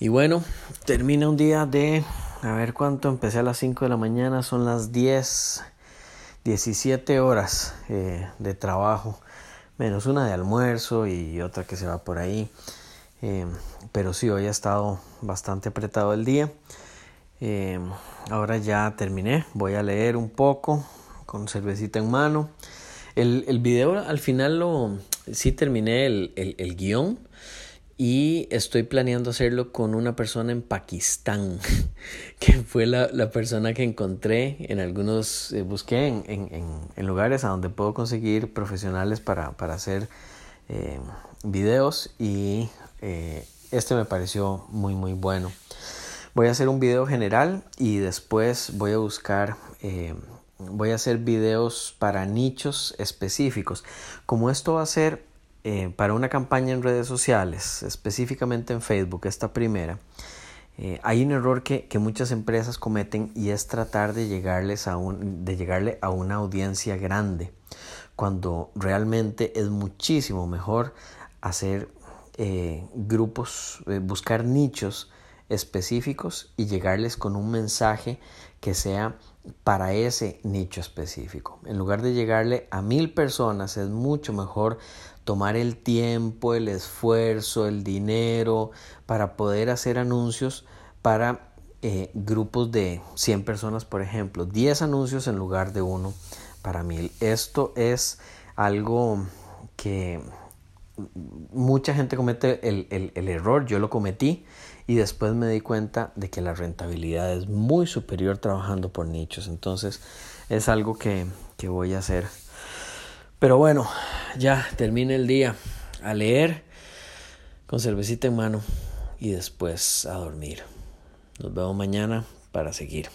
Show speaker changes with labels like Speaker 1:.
Speaker 1: Y bueno, termina un día de, a ver cuánto, empecé a las 5 de la mañana, son las 10, 17 horas eh, de trabajo, menos una de almuerzo y otra que se va por ahí. Eh, pero sí, hoy ha estado bastante apretado el día. Eh, ahora ya terminé, voy a leer un poco con cervecita en mano. El, el video al final lo sí terminé el, el, el guion y estoy planeando hacerlo con una persona en Pakistán, que fue la, la persona que encontré en algunos, eh, busqué en, en, en, lugares a donde puedo conseguir profesionales para, para hacer eh, videos y eh, este me pareció muy muy bueno. Voy a hacer un video general y después voy a buscar voy a hacer videos para nichos específicos. Como esto va a ser eh, para una campaña en redes sociales, específicamente en Facebook, esta primera, eh, hay un error que, que, muchas empresas cometen y es tratar de, llegarles a un, de llegarle a una audiencia grande, cuando realmente es muchísimo mejor hacer eh, grupos, buscar nichos específicos y llegarles con un mensaje que sea para ese nicho específico. En lugar de llegarle a mil personas, es mucho mejor tomar el tiempo, el esfuerzo, el dinero para poder hacer anuncios para eh, grupos de 100 personas, por ejemplo, 10 anuncios en lugar de uno para mil. Esto es algo que mucha gente comete el, el, el, error, yo lo cometí y después me di cuenta de que la rentabilidad es muy superior trabajando por nichos. Entonces es algo que, que voy a hacer. Pero bueno, ya termine el día a leer con cervecita en mano y después a dormir. Nos vemos mañana para seguir.